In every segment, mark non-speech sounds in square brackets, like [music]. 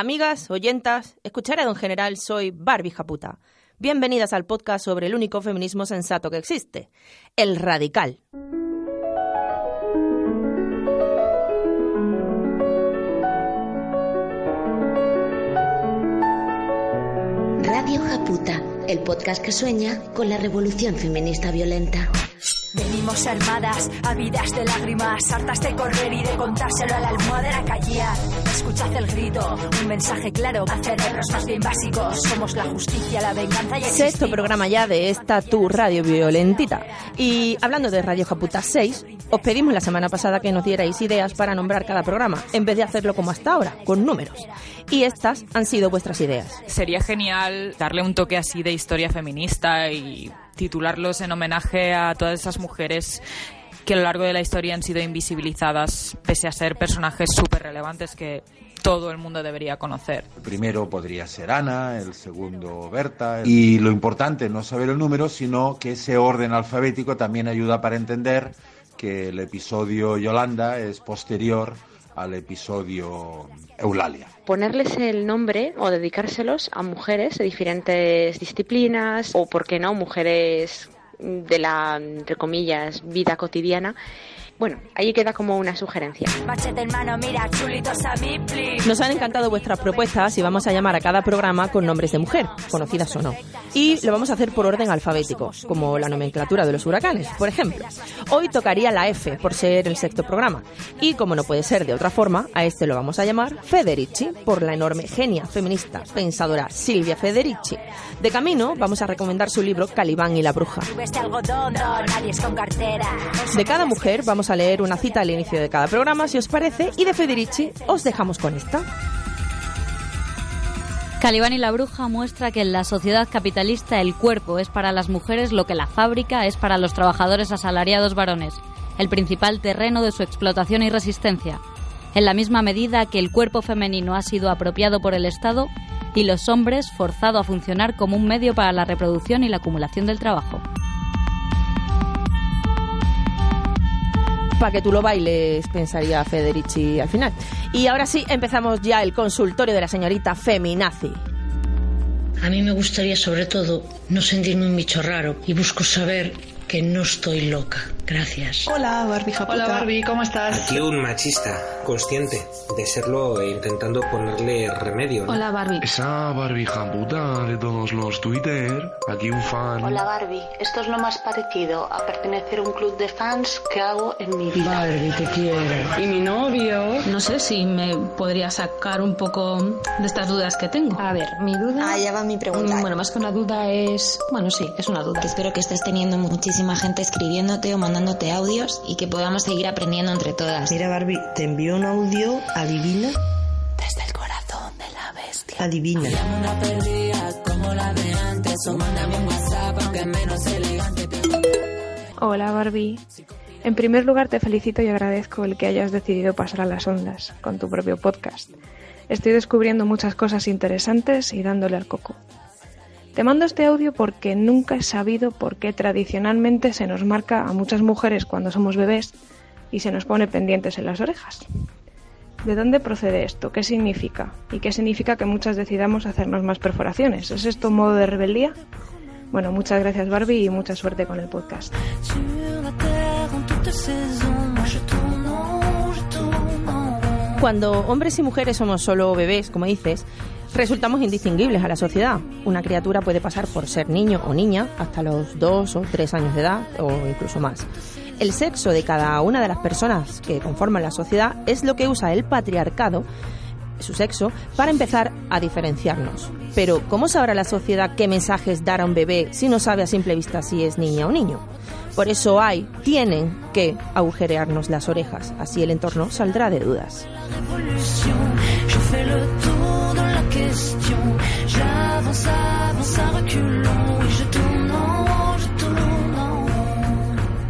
Amigas, oyentas, escuchar en general, soy Barbie Japuta. Bienvenidas al podcast sobre el único feminismo sensato que existe, el radical. Radio Japuta, el podcast que sueña con la revolución feminista violenta. Venimos armadas, habidas de lágrimas, hartas de correr y de contárselo a la almohadera callía. Escuchad el grito, un mensaje claro a cerebros más bien básicos. Somos la justicia, la venganza y el Sexto programa ya de esta tu radio violentita. Y hablando de Radio Japuta 6, os pedimos la semana pasada que nos dierais ideas para nombrar cada programa, en vez de hacerlo como hasta ahora, con números. Y estas han sido vuestras ideas. Sería genial darle un toque así de historia feminista y titularlos en homenaje a todas esas mujeres que a lo largo de la historia han sido invisibilizadas, pese a ser personajes súper relevantes que todo el mundo debería conocer. El primero podría ser Ana, el segundo Berta. Y lo importante no saber el número, sino que ese orden alfabético también ayuda para entender que el episodio Yolanda es posterior al episodio Eulalia. Ponerles el nombre o dedicárselos a mujeres de diferentes disciplinas o, por qué no, mujeres de la, entre comillas, vida cotidiana. Bueno, ahí queda como una sugerencia. Nos han encantado vuestras propuestas y vamos a llamar a cada programa con nombres de mujer, conocidas o no. Y lo vamos a hacer por orden alfabético, como la nomenclatura de los huracanes, por ejemplo. Hoy tocaría la F, por ser el sexto programa. Y como no puede ser de otra forma, a este lo vamos a llamar Federici, por la enorme genia feminista pensadora Silvia Federici. De camino, vamos a recomendar su libro Calibán y la bruja. De cada mujer vamos a leer una cita al inicio de cada programa, si os parece, y de Federici os dejamos con esta. Calibán y la bruja muestra que en la sociedad capitalista el cuerpo es para las mujeres lo que la fábrica es para los trabajadores asalariados varones, el principal terreno de su explotación y resistencia, en la misma medida que el cuerpo femenino ha sido apropiado por el Estado y los hombres forzado a funcionar como un medio para la reproducción y la acumulación del trabajo. Para que tú lo bailes, pensaría Federici al final. Y ahora sí, empezamos ya el consultorio de la señorita Feminazi. A mí me gustaría sobre todo no sentirme un bicho raro y busco saber que no estoy loca. Gracias. Hola, Barbie Japuta. Hola Barbie, ¿cómo estás? Aquí un machista, consciente de serlo e intentando ponerle remedio. ¿no? Hola Barbie. Esa Barbie Japuta de todos los Twitter. Aquí un fan. Hola Barbie, esto es lo más parecido a pertenecer a un club de fans que hago en mi vida. Barbie, te quiero. Y mi novio. No sé si me podría sacar un poco de estas dudas que tengo. A ver, mi duda. Ah, ya va mi pregunta. Bueno, más que una duda es. Bueno, sí, es una duda. Espero que estés teniendo muchísima gente escribiéndote o mandándote audios y que podamos seguir aprendiendo entre todas. Mira, Barbie, te envío un audio. Adivina. Desde el corazón de la bestia. Adivina. Una perdida como la de antes. O mándame un WhatsApp, aunque menos elegante. Hola, Barbie. En primer lugar, te felicito y agradezco el que hayas decidido pasar a las ondas con tu propio podcast. Estoy descubriendo muchas cosas interesantes y dándole al coco. Te mando este audio porque nunca he sabido por qué tradicionalmente se nos marca a muchas mujeres cuando somos bebés y se nos pone pendientes en las orejas. ¿De dónde procede esto? ¿Qué significa? ¿Y qué significa que muchas decidamos hacernos más perforaciones? ¿Es esto un modo de rebeldía? Bueno, muchas gracias Barbie y mucha suerte con el podcast. Cuando hombres y mujeres somos solo bebés, como dices, resultamos indistinguibles a la sociedad. Una criatura puede pasar por ser niño o niña hasta los dos o tres años de edad o incluso más. El sexo de cada una de las personas que conforman la sociedad es lo que usa el patriarcado, su sexo, para empezar a diferenciarnos. Pero, ¿cómo sabrá la sociedad qué mensajes dar a un bebé si no sabe a simple vista si es niña o niño? Por eso hay, tienen que agujerearnos las orejas, así el entorno saldrá de dudas.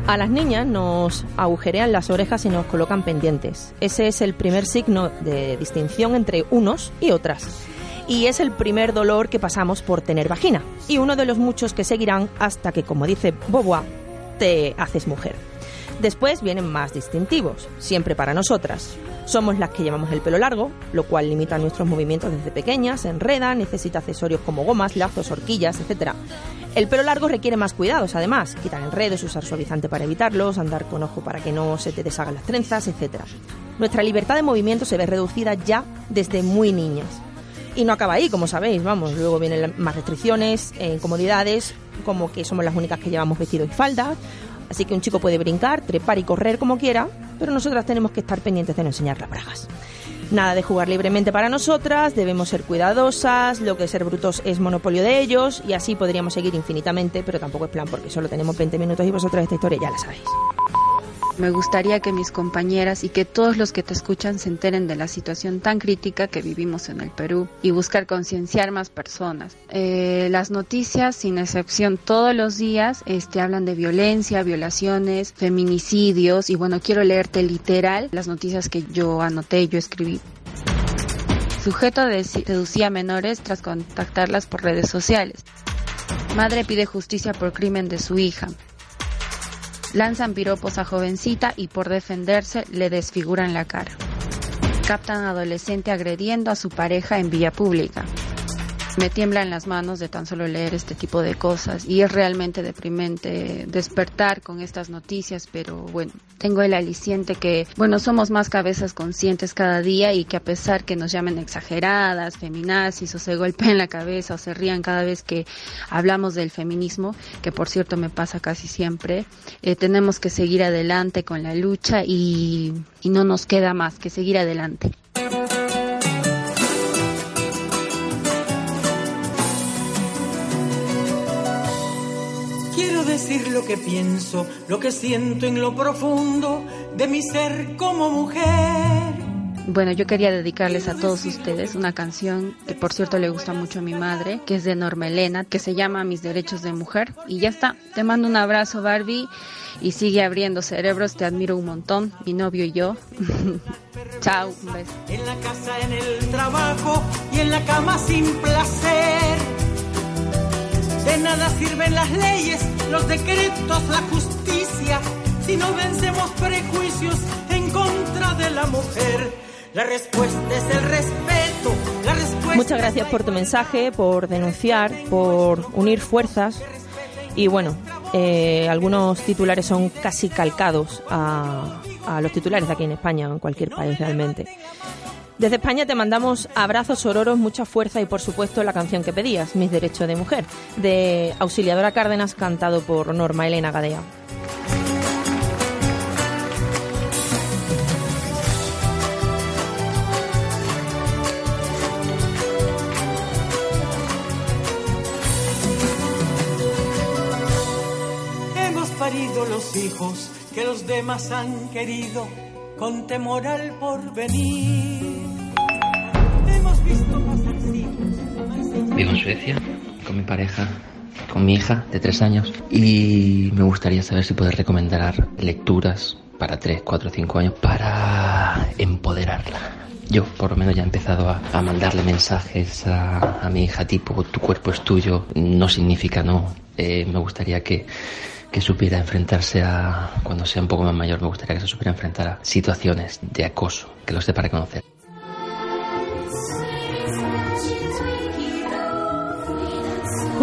A las niñas nos agujerean las orejas y nos colocan pendientes. Ese es el primer signo de distinción entre unos y otras. Y es el primer dolor que pasamos por tener vagina. Y uno de los muchos que seguirán hasta que, como dice Bobois, te haces mujer. Después vienen más distintivos, siempre para nosotras. Somos las que llevamos el pelo largo, lo cual limita nuestros movimientos desde pequeñas, enreda, necesita accesorios como gomas, lazos, horquillas, etc. El pelo largo requiere más cuidados, además, quitar enredos, usar suavizante para evitarlos, andar con ojo para que no se te deshagan las trenzas, etc. Nuestra libertad de movimiento se ve reducida ya desde muy niñas. Y no acaba ahí, como sabéis, vamos, luego vienen más restricciones, eh, incomodidades, como que somos las únicas que llevamos vestidos y faldas, Así que un chico puede brincar, trepar y correr como quiera, pero nosotras tenemos que estar pendientes de no enseñar las bragas. Nada de jugar libremente para nosotras, debemos ser cuidadosas, lo que ser brutos es monopolio de ellos y así podríamos seguir infinitamente, pero tampoco es plan porque solo tenemos 20 minutos y vosotras esta historia ya la sabéis. Me gustaría que mis compañeras y que todos los que te escuchan se enteren de la situación tan crítica que vivimos en el Perú y buscar concienciar más personas. Eh, las noticias, sin excepción, todos los días este, hablan de violencia, violaciones, feminicidios y bueno, quiero leerte literal las noticias que yo anoté, yo escribí. Sujeto seducía a menores tras contactarlas por redes sociales. Madre pide justicia por crimen de su hija. Lanzan piropos a jovencita y por defenderse le desfiguran la cara. Captan adolescente agrediendo a su pareja en vía pública me tiemblan las manos de tan solo leer este tipo de cosas y es realmente deprimente despertar con estas noticias, pero bueno, tengo el aliciente que, bueno, somos más cabezas conscientes cada día y que a pesar que nos llamen exageradas, feminazis o se golpeen la cabeza o se rían cada vez que hablamos del feminismo, que por cierto me pasa casi siempre, eh, tenemos que seguir adelante con la lucha y, y no nos queda más que seguir adelante. Decir lo que pienso, lo que siento en lo profundo de mi ser como mujer. Bueno, yo quería dedicarles a todos ustedes una canción que por cierto le gusta mucho a mi madre, que es de Norma Elena, que se llama Mis Derechos de Mujer. Y ya está, te mando un abrazo Barbie y sigue abriendo cerebros, te admiro un montón, mi novio y yo. [laughs] Chao, un beso. En la casa, en el trabajo y en la cama sin placer de nada sirven las leyes, los decretos, la justicia, si no vencemos prejuicios en contra de la mujer. La respuesta es el respeto. La respuesta Muchas gracias por tu mensaje, por denunciar, por unir fuerzas. Y bueno, eh, algunos titulares son casi calcados a, a los titulares de aquí en España o en cualquier país realmente. Desde España te mandamos abrazos ororos, mucha fuerza y por supuesto la canción que pedías, Mis Derechos de Mujer, de Auxiliadora Cárdenas, cantado por Norma Elena Gadea. Hemos parido los hijos que los demás han querido con temor al porvenir. Vivo en Suecia con mi pareja, con mi hija de tres años y me gustaría saber si puedes recomendar lecturas para tres, cuatro, cinco años para empoderarla. Yo por lo menos ya he empezado a, mandarle mensajes a, mi hija tipo tu cuerpo es tuyo, no significa no. Eh, me gustaría que, que supiera enfrentarse a, cuando sea un poco más mayor, me gustaría que se supiera enfrentar a situaciones de acoso, que lo sepa reconocer.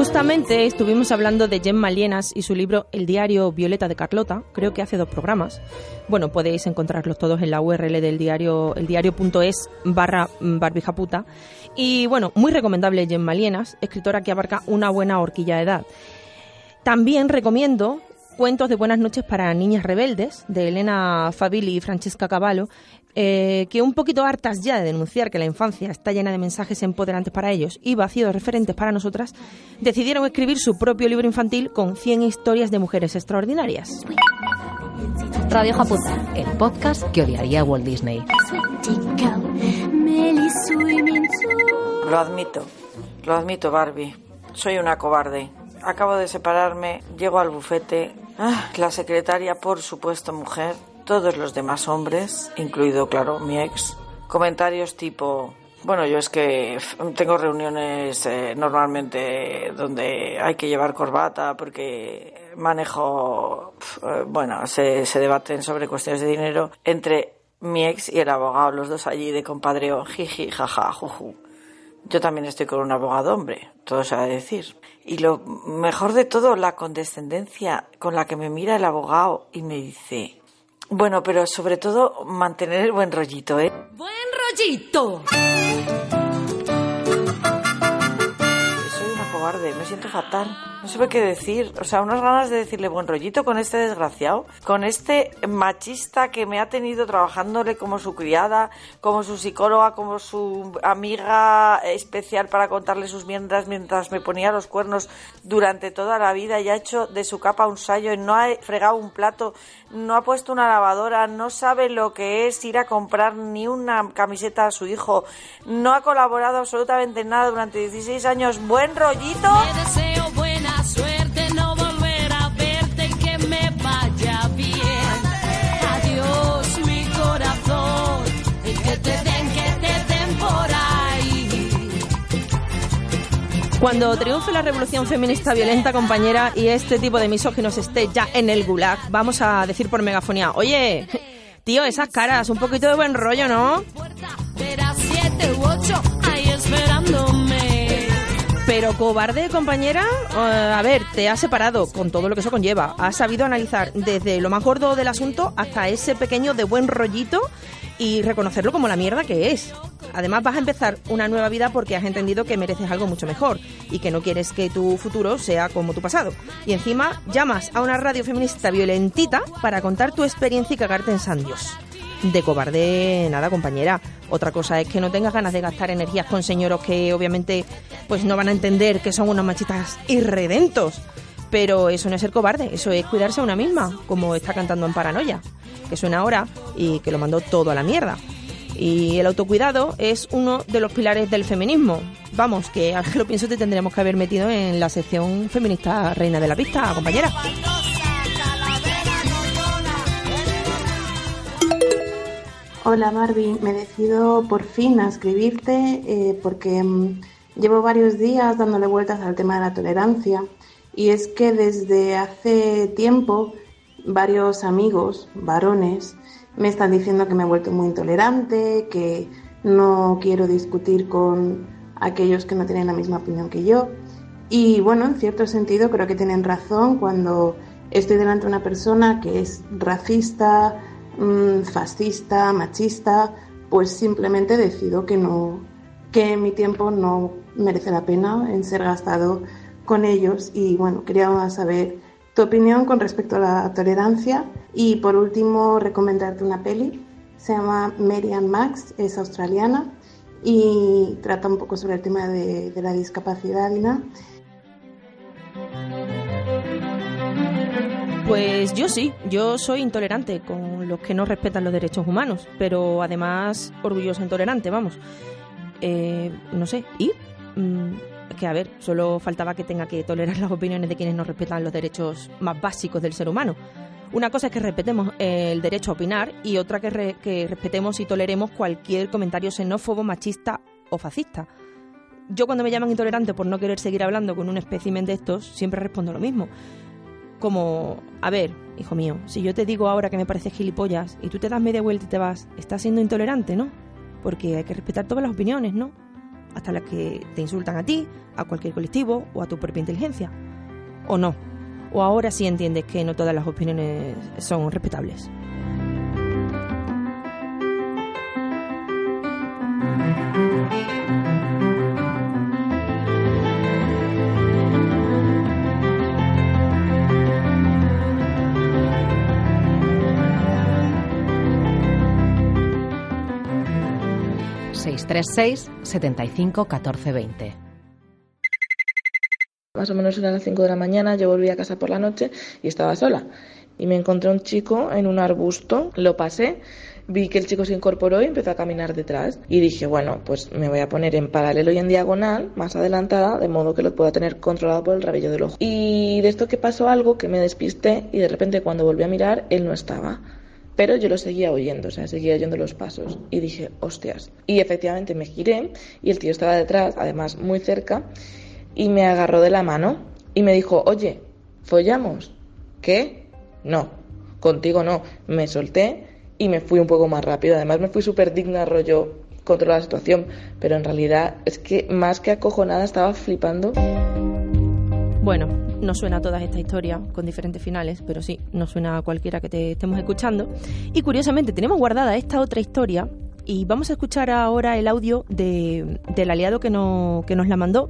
Justamente estuvimos hablando de Gemma Lienas y su libro El diario Violeta de Carlota, creo que hace dos programas. Bueno, podéis encontrarlos todos en la URL del diario, eldiario.es barra barbijaputa. Y bueno, muy recomendable Gemma Lienas, escritora que abarca una buena horquilla de edad. También recomiendo Cuentos de Buenas noches para Niñas Rebeldes, de Elena Fabili y Francesca Cavallo, eh, que un poquito hartas ya de denunciar que la infancia está llena de mensajes empoderantes para ellos y vacíos referentes para nosotras, decidieron escribir su propio libro infantil con 100 historias de mujeres extraordinarias. Radio Japuta, el podcast que odiaría Walt Disney. Lo admito, lo admito, Barbie. Soy una cobarde. Acabo de separarme, llego al bufete Ah, la secretaria, por supuesto, mujer. Todos los demás hombres, incluido, claro, mi ex. Comentarios tipo, bueno, yo es que tengo reuniones eh, normalmente donde hay que llevar corbata porque manejo, eh, bueno, se, se debaten sobre cuestiones de dinero entre mi ex y el abogado, los dos allí de compadreo, jiji, jaja, juju. Yo también estoy con un abogado hombre, todo se va a decir. Y lo mejor de todo, la condescendencia con la que me mira el abogado y me dice, bueno, pero sobre todo mantener el buen rollito, ¿eh? ¡Buen rollito! Me siento fatal. No sé qué decir. O sea, unas ganas de decirle buen rollito con este desgraciado, con este machista que me ha tenido trabajándole como su criada, como su psicóloga, como su amiga especial para contarle sus mierdas mientras me ponía los cuernos durante toda la vida y ha hecho de su capa un sallo y no ha fregado un plato, no ha puesto una lavadora, no sabe lo que es ir a comprar ni una camiseta a su hijo, no ha colaborado absolutamente en nada durante 16 años. Buen rollito. Te deseo buena suerte, no volver a verte y que me vaya bien. Adiós, mi corazón, y que te den, que te den por ahí. Cuando triunfe la revolución feminista violenta, compañera, y este tipo de misóginos esté ya en el gulag, vamos a decir por megafonía, oye, tío, esas caras, un poquito de buen rollo, ¿no? Verás siete u ocho. Pero cobarde, compañera, Eh, a ver, te has separado con todo lo que eso conlleva. Has sabido analizar desde lo más gordo del asunto hasta ese pequeño de buen rollito y reconocerlo como la mierda que es. Además vas a empezar una nueva vida porque has entendido que mereces algo mucho mejor y que no quieres que tu futuro sea como tu pasado. Y encima llamas a una radio feminista violentita para contar tu experiencia y cagarte en sandios. De cobarde, nada, compañera. Otra cosa es que no tengas ganas de gastar energías con señoros que obviamente pues no van a entender que son unos machistas irredentos. Pero eso no es ser cobarde, eso es cuidarse a una misma, como está cantando en Paranoia, que suena ahora y que lo mandó todo a la mierda. Y el autocuidado es uno de los pilares del feminismo. Vamos, que [laughs] al que lo pienso te tendremos que haber metido en la sección feminista reina de la pista, compañera. Hola Barbie, me decido por fin a escribirte eh, porque mm, llevo varios días dándole vueltas al tema de la tolerancia y es que desde hace tiempo varios amigos, varones, me están diciendo que me he vuelto muy intolerante, que no quiero discutir con aquellos que no tienen la misma opinión que yo. Y bueno, en cierto sentido creo que tienen razón cuando estoy delante de una persona que es racista, mm, fascista, machista, pues simplemente decido que no, que mi tiempo no merece la pena en ser gastado con ellos. Y bueno, quería saber tu opinión con respecto a la tolerancia. Y por último, recomendarte una peli. Se llama Mary and Max, es australiana y trata un poco sobre el tema de, la discapacidad. Pues yo sí, yo soy intolerante con los que no respetan los derechos humanos, pero además orgullosa intolerante, vamos. Eh, no sé, ¿y? Mm, que a ver, solo faltaba que tenga que tolerar las opiniones de quienes no respetan los derechos más básicos del ser humano. Una cosa es que respetemos el derecho a opinar y otra que, re- que respetemos y toleremos cualquier comentario xenófobo, machista o fascista. Yo cuando me llaman intolerante por no querer seguir hablando con un espécimen de estos, siempre respondo lo mismo. Como, a ver, hijo mío, si yo te digo ahora que me pareces gilipollas y tú te das media vuelta y te vas, estás siendo intolerante, ¿no? Porque hay que respetar todas las opiniones, ¿no? Hasta las que te insultan a ti, a cualquier colectivo o a tu propia inteligencia. ¿O no? ¿O ahora sí entiendes que no todas las opiniones son respetables? Seis 75 14 20. Más o menos eran las 5 de la mañana, yo volví a casa por la noche y estaba sola. Y me encontré un chico en un arbusto, lo pasé vi que el chico se incorporó y empezó a caminar detrás. Y dije, bueno, pues me voy a poner en paralelo y en diagonal, más adelantada, de modo que lo pueda tener controlado por el rabillo del ojo. Y de esto que pasó algo que me despisté y de repente cuando volví a mirar, él no estaba. Pero yo lo seguía oyendo, o sea, seguía oyendo los pasos. Y dije, hostias. Y efectivamente me giré y el tío estaba detrás, además muy cerca, y me agarró de la mano y me dijo, oye, ¿follamos? ¿Qué? No, contigo no. Me solté y me fui un poco más rápido. Además me fui súper digna, rollo, controlar la situación. Pero en realidad es que más que acojonada estaba flipando. Bueno, no suena a todas esta historia con diferentes finales, pero sí, no suena a cualquiera que te estemos escuchando. Y curiosamente tenemos guardada esta otra historia y vamos a escuchar ahora el audio de, del aliado que, no, que nos la mandó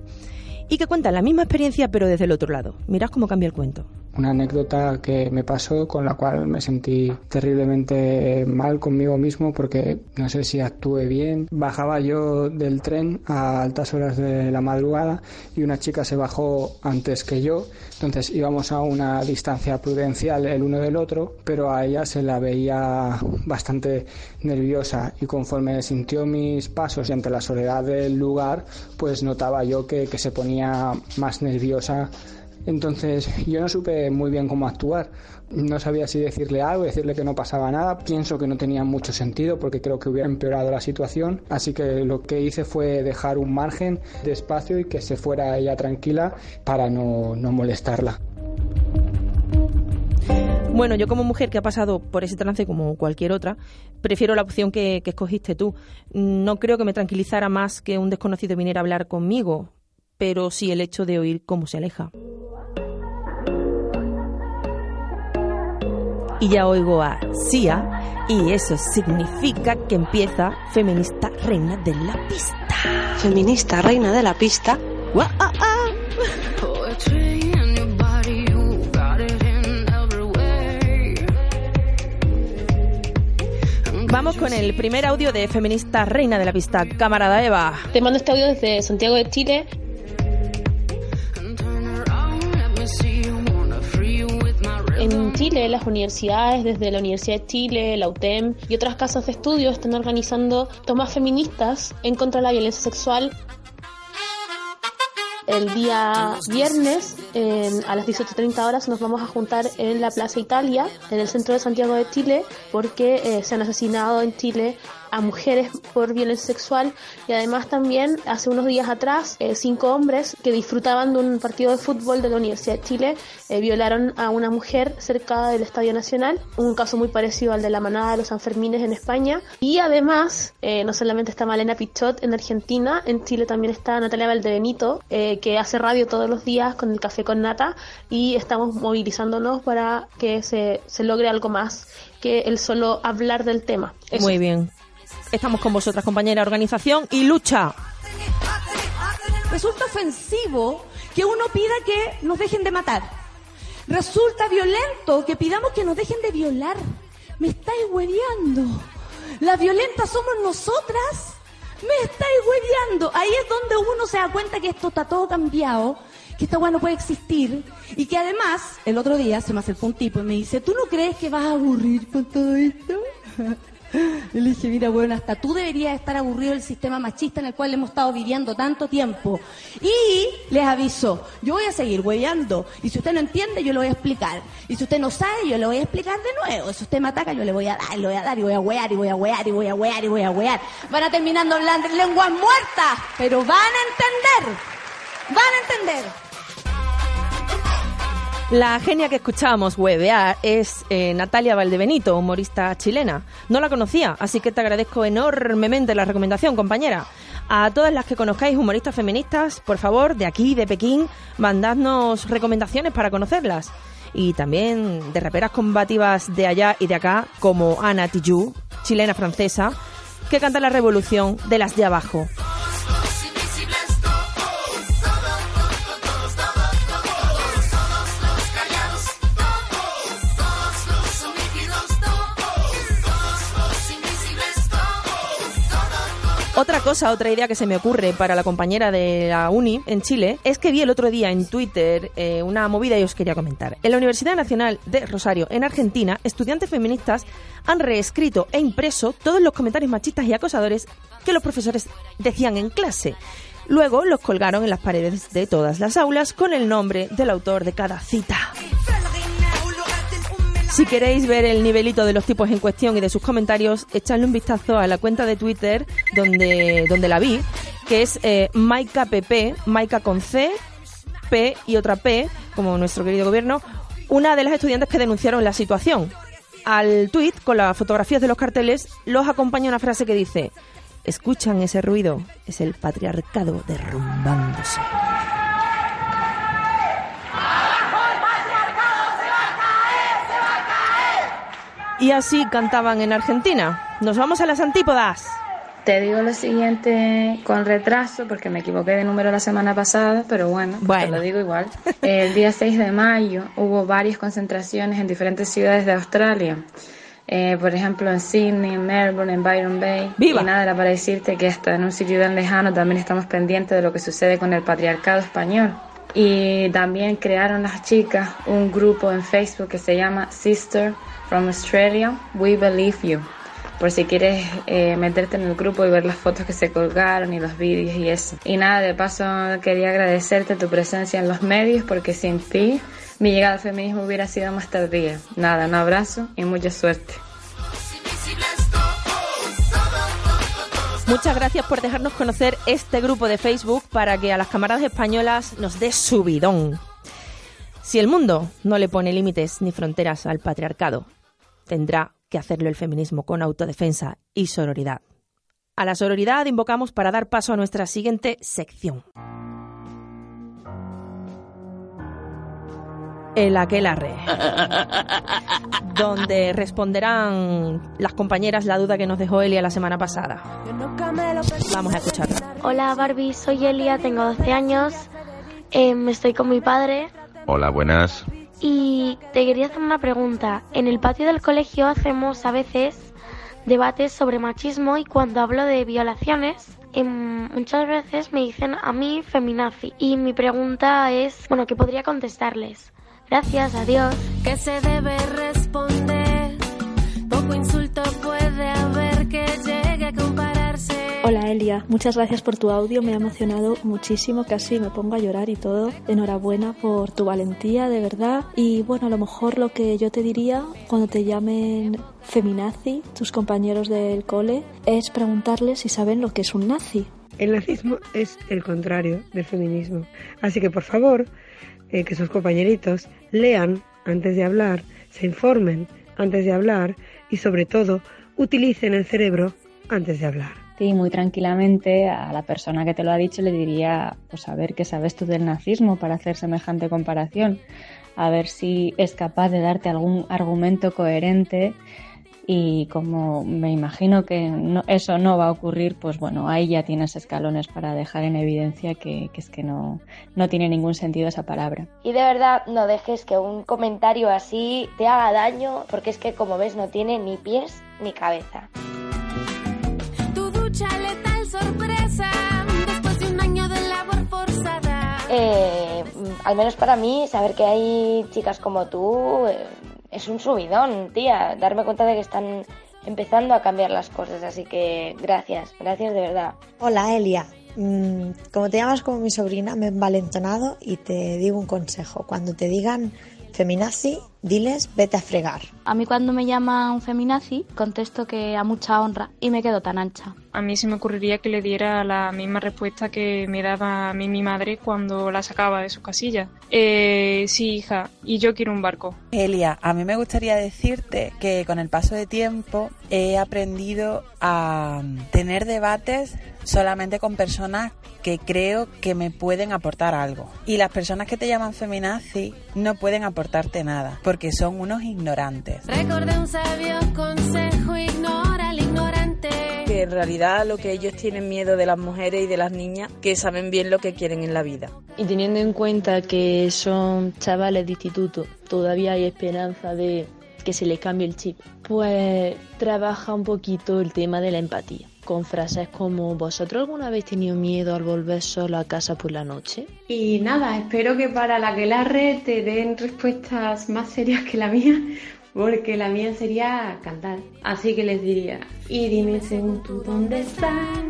y que cuenta la misma experiencia pero desde el otro lado. Mirad cómo cambia el cuento una anécdota que me pasó con la cual me sentí terriblemente mal conmigo mismo porque no sé si actué bien. Bajaba yo del tren a altas horas de la madrugada y una chica se bajó antes que yo, entonces íbamos a una distancia prudencial el uno del otro, pero a ella se la veía bastante nerviosa y conforme sintió mis pasos y ante la soledad del lugar, pues notaba yo que, que se ponía más nerviosa entonces yo no supe muy bien cómo actuar. No sabía si decirle algo, decirle que no pasaba nada. Pienso que no tenía mucho sentido porque creo que hubiera empeorado la situación. Así que lo que hice fue dejar un margen de espacio y que se fuera ella tranquila para no, molestarla. Bueno, yo como mujer que ha pasado por ese trance como cualquier otra, prefiero la opción que, que, escogiste tú. No creo que me tranquilizara más que un desconocido viniera a hablar conmigo, pero sí el hecho de oír cómo se aleja. Y ya oigo a Sia y eso significa que empieza Feminista Reina de la Pista. Feminista Reina de la Pista. Ah, ah. Vamos con el primer audio de Feminista Reina de la Pista, camarada Eva. Te mando este audio desde Santiago de Chile En Chile, las universidades, desde la Universidad de Chile, la UTEM y otras casas de estudio están organizando tomas feministas en contra de la violencia sexual. El día viernes a las 18.30 horas nos vamos a juntar en la Plaza Italia, en el centro de Santiago de Chile, porque eh, se han asesinado en Chile a mujeres por violencia sexual. Y además también hace unos días atrás eh, cinco hombres que disfrutaban de un partido de fútbol de la Universidad de Chile eh, violaron a una mujer cerca del Estadio Nacional, un caso muy parecido al de la manada de los Sanfermines en España. Y además eh, no solamente está Malena Pichot en Argentina, en Chile también está Natalia Valdebenito que hace radio todos los días con el café con nata y estamos movilizándonos para que se, se logre algo más que el solo hablar del tema. Muy bien. Estamos con vosotras, compañera de organización y lucha. Resulta ofensivo que uno pida que nos dejen de matar. Resulta violento que pidamos que nos dejen de violar. Me estáis hueveando. Las violentas somos nosotras. Me estáis hueveando. Ahí es donde uno se da cuenta que esto está todo cambiado, que esta bueno puede existir y que además el otro día se me acercó un tipo y me dice, ¿tú no crees que vas a aburrir con todo esto? [laughs] Y le dije, mira, bueno, hasta tú deberías estar aburrido del sistema machista en el cual hemos estado viviendo tanto tiempo. Y les aviso, yo voy a seguir hueveando. Y si usted no entiende, yo lo voy a explicar. Y si usted no sabe, yo le voy a explicar de nuevo. Si usted me ataca, yo le voy a dar, le voy a dar, y voy a huear, y voy a huear, y voy a huear, y voy a huear. Van a terminando hablando en lenguas muertas, pero van a entender. Van a entender. La genia que escuchábamos huevear es eh, Natalia Valdebenito, humorista chilena. No la conocía, así que te agradezco enormemente la recomendación, compañera. A todas las que conozcáis humoristas feministas, por favor, de aquí, de Pekín, mandadnos recomendaciones para conocerlas. Y también de raperas combativas de allá y de acá, como Ana Tijoux, chilena francesa, que canta la revolución de las de abajo. Otra cosa, otra idea que se me ocurre para la compañera de la uni en Chile es que vi el otro día en Twitter eh, una movida y os quería comentar. En la Universidad Nacional de Rosario, en Argentina, estudiantes feministas han reescrito e impreso todos los comentarios machistas y acosadores que los profesores decían en clase. Luego los colgaron en las paredes de todas las aulas con el nombre del autor de cada cita. Si queréis ver el nivelito de los tipos en cuestión y de sus comentarios, echadle un vistazo a la cuenta de Twitter donde, donde la vi, que es eh, Maika PP, Maika con C, P y otra P, como nuestro querido gobierno, una de las estudiantes que denunciaron la situación. Al tuit, con las fotografías de los carteles, los acompaña una frase que dice, escuchan ese ruido, es el patriarcado derrumbándose. Y así cantaban en Argentina. Nos vamos a las antípodas. Te digo lo siguiente con retraso porque me equivoqué de número la semana pasada, pero bueno, te lo digo igual. El día 6 de mayo hubo varias concentraciones en diferentes ciudades de Australia. Eh, por ejemplo, en Sydney, en Melbourne, en Byron Bay. ¡Viva! Y nada, era para decirte que hasta en un sitio tan lejano también estamos pendientes de lo que sucede con el patriarcado español. Y también crearon las chicas un grupo en Facebook que se llama Sister from Australia, We Believe You. Por si quieres eh, meterte en el grupo y ver las fotos que se colgaron y los vídeos y eso. Y nada, de paso quería agradecerte tu presencia en los medios porque sin ti mi llegada al feminismo hubiera sido más tardía. Nada, un abrazo y mucha suerte. Muchas gracias por dejarnos conocer este grupo de Facebook para que a las camaradas españolas nos dé subidón. Si el mundo no le pone límites ni fronteras al patriarcado, tendrá que hacerlo el feminismo con autodefensa y sororidad. A la sororidad invocamos para dar paso a nuestra siguiente sección. El aquelarre, [laughs] donde responderán las compañeras la duda que nos dejó Elia la semana pasada. Vamos a escucharla. Hola Barbie, soy Elia, tengo 12 años, em, estoy con mi padre Hola, buenas. Y te quería hacer una pregunta. En el patio del colegio hacemos a veces debates sobre machismo y cuando hablo de violaciones, em, muchas veces me dicen a mí feminazi. Y mi pregunta es, bueno, que podría contestarles. Gracias, adiós. que se debe responder. Poco insulto puede haber que llegue a. Hola Elia, muchas gracias por tu audio, me ha emocionado muchísimo, casi me pongo a llorar y todo. Enhorabuena por tu valentía, de verdad. Y bueno, a lo mejor lo que yo te diría cuando te llamen feminazi, tus compañeros del cole, es preguntarles si saben lo que es un nazi. El nazismo es el contrario del feminismo. Así que por favor, eh, que sus compañeritos lean antes de hablar, se informen antes de hablar y sobre todo utilicen el cerebro antes de hablar. Sí, muy tranquilamente a la persona que te lo ha dicho le diría, pues a ver qué sabes tú del nazismo para hacer semejante comparación, a ver si es capaz de darte algún argumento coherente y como me imagino que no- eso no va a ocurrir, pues bueno, ahí ya tienes escalones para dejar en evidencia que, que es que no, no tiene ningún sentido esa palabra. Y de verdad no dejes que un comentario así te haga daño, porque es que como ves no tiene ni pies ni cabeza. Eh, al menos para mí, saber que hay chicas como tú eh, es un subidón, tía. Darme cuenta de que están empezando a cambiar las cosas, así que gracias, gracias de verdad. Hola Elia, Mm, como te llamas como mi sobrina, me he envalentonado y te digo un consejo. Cuando te digan feminazi, diles vete a fregar. A mí cuando me llaman feminazi, contesto que a mucha honra y me quedo tan ancha. A mí se me ocurriría que le diera la misma respuesta que me daba a mí mi madre cuando la sacaba de su casilla. Eh, sí, hija, y yo quiero un barco. Elia, a mí me gustaría decirte que con el paso de tiempo he aprendido a tener debates solamente con personas que creo que me pueden aportar algo. Y las personas que te llaman feminazi no pueden aportarte nada, porque son unos ignorantes. Recordé un sabio consejo, ignora al ignorante. que en realidad lo que ellos tienen miedo de las mujeres y de las niñas que saben bien lo que quieren en la vida. Y teniendo en cuenta que son chavales de instituto, todavía hay esperanza de que se les cambie el chip, pues trabaja un poquito el tema de la empatía. Con frases como ¿Vosotros alguna vez tenido miedo al volver solo a casa por la noche? Y nada, espero que para la que la red te den respuestas más serias que la mía, porque la mía sería cantar. Así que les diría, y dime según tú dónde están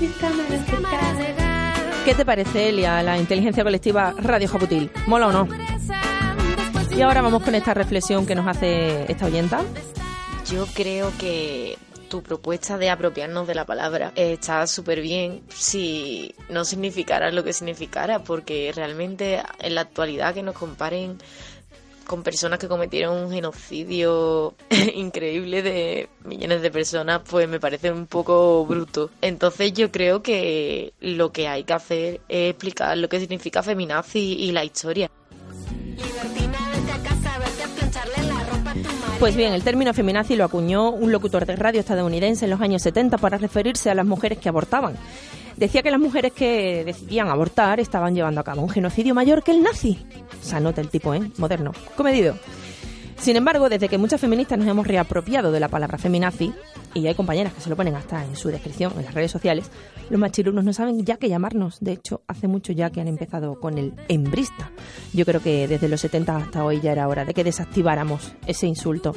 mis cámaras cercanas. ¿Qué te parece, Elia, la inteligencia colectiva Radio Jabutil? ¿Mola o no? Y ahora vamos con esta reflexión que nos hace esta oyenta. Yo creo que tu propuesta de apropiarnos de la palabra está súper bien si no significara lo que significara, porque realmente en la actualidad que nos comparen con personas que cometieron un genocidio [laughs] increíble de millones de personas, pues me parece un poco bruto. Entonces yo creo que lo que hay que hacer es explicar lo que significa feminazi y la historia. Pues bien, el término feminazi lo acuñó un locutor de radio estadounidense en los años 70 para referirse a las mujeres que abortaban. Decía que las mujeres que decidían abortar estaban llevando a cabo un genocidio mayor que el nazi. Se anota el tipo, ¿eh? Moderno. Comedido. Sin embargo, desde que muchas feministas nos hemos reapropiado de la palabra feminazi, y hay compañeras que se lo ponen hasta en su descripción en las redes sociales, los machirunos no saben ya qué llamarnos. De hecho, hace mucho ya que han empezado con el hembrista. Yo creo que desde los 70 hasta hoy ya era hora de que desactiváramos ese insulto.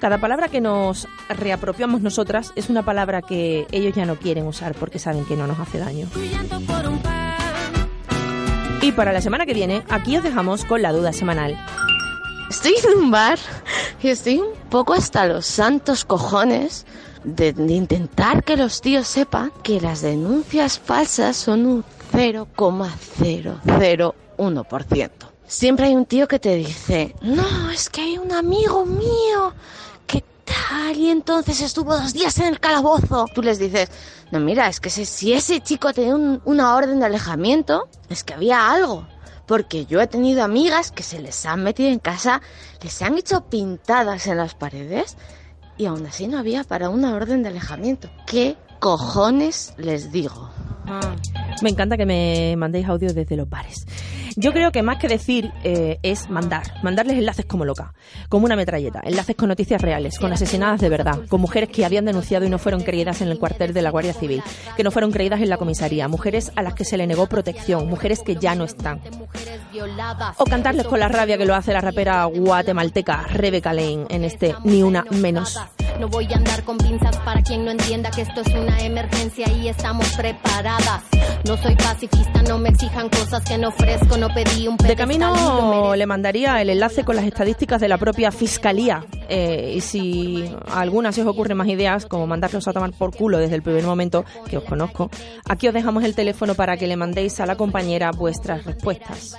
Cada palabra que nos reapropiamos nosotras es una palabra que ellos ya no quieren usar porque saben que no nos hace daño. Y para la semana que viene, aquí os dejamos con la duda semanal. Estoy en un bar y estoy un poco hasta los santos cojones de, intentar que los tíos sepan que las denuncias falsas son un 0,001%. Siempre hay un tío que te dice, no, es que hay un amigo mío que tal y entonces estuvo dos días en el calabozo. Tú les dices, no, mira, es que si- ese chico tenía un- una orden de alejamiento, es que había algo. Porque yo he tenido amigas que se les han metido en casa, les han hecho pintadas en las paredes y aún así no había para una orden de alejamiento. ¿Qué cojones les digo? Me encanta que me mandéis audio desde los bares. Yo creo que más que decir eh, es mandar, mandarles enlaces como loca, como una metralleta, enlaces con noticias reales, con asesinadas de verdad, con mujeres que habían denunciado y no fueron creídas en el cuartel de la Guardia Civil, que no fueron creídas en la comisaría, mujeres a las que se le negó protección, mujeres que ya no están. O cantarles con la rabia que lo hace la rapera guatemalteca Rebecca Lane en este Ni una menos. No voy a andar con pinzas para quien no entienda que esto es una emergencia y estamos preparadas. No soy pacifista, no me exijan cosas que no ofrezco, pedí un De lo camino le mandaría el enlace con las estadísticas de la propia Fiscalía. Eh, y si a alguna se os ocurre más ideas, como mandarlos a tomar por culo desde el primer momento, que os conozco, aquí os dejamos el teléfono para que le mandéis a la compañera vuestras respuestas.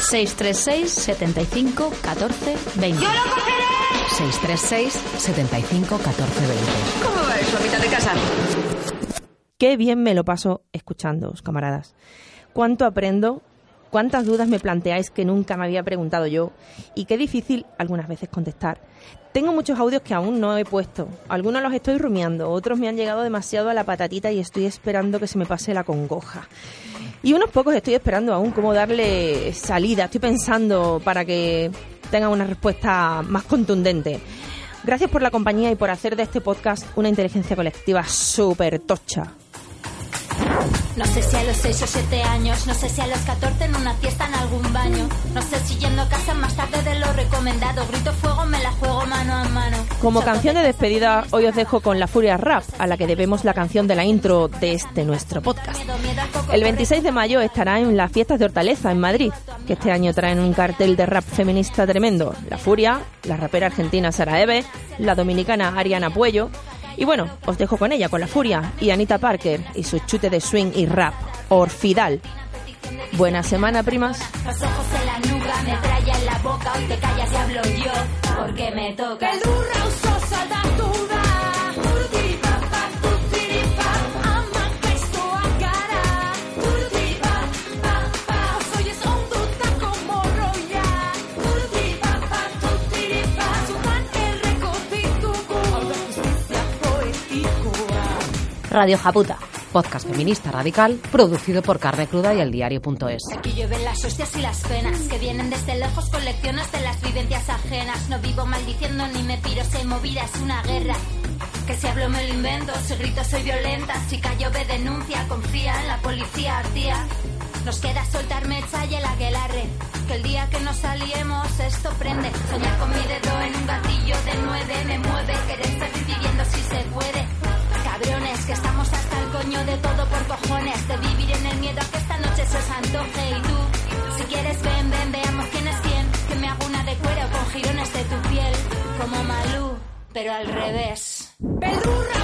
636 75 14 20. 636 75 14 20. ¿Cómo va eso mitad de casa? Qué bien me lo paso escuchándoos, camaradas. Cuánto aprendo, cuántas dudas me planteáis que nunca me había preguntado yo y qué difícil algunas veces contestar. Tengo muchos audios que aún no he puesto. Algunos los estoy rumiando, otros me han llegado demasiado a la patatita y estoy esperando que se me pase la congoja. Y unos pocos estoy esperando aún cómo darle salida. Estoy pensando para que tengan una respuesta más contundente. Gracias por la compañía y por hacer de este podcast una inteligencia colectiva súper tocha. No sé si a los 6 o 7 años, no sé si a los 14 en una fiesta en algún baño. No sé si yendo a casa más tarde de lo recomendado. Grito fuego, me la juego mano a mano. Como canción de despedida, hoy os dejo con La Furia Rap, a la que debemos la canción de la intro de este nuestro podcast. El 26 de mayo estará en las fiestas de Hortaleza, en Madrid, que este año traen un cartel de rap feminista tremendo. La Furia, la rapera argentina Sara Eve, la dominicana Ariana Puello. Y bueno, os dejo con ella, con La Furia, y Anita Parker y su chute de swing y rap, Orfidal. Buena semana, primas. Los ojos en la nuca, metralla en la boca. Hoy te callas y hablo yo, porque me toca. Radio Japuta, podcast feminista radical producido por Carne Cruda y el diario.es. Aquí llueven las hostias y las penas que vienen desde lejos con lecciones de las vivencias ajenas. No vivo maldiciendo ni me piro, se movida, es una guerra. Que si hablo me lo invento, si grito soy violenta, si callo ve denuncia, confía en la policía, tía. Nos queda soltar mecha y el aguelarre. Que el día que nos saliemos esto prende. Soñar con mi dedo en un gatillo de nueve me mueve. Querer seguir viviendo si se puede. Que estamos hasta el coño de todo por cojones. De vivir en el miedo a que esta noche se os. Y tú, si quieres, ven, ven, veamos quién es quién. Que me hago una de cuero con jirones de tu piel. Como Malú, pero al revés. Pedrurro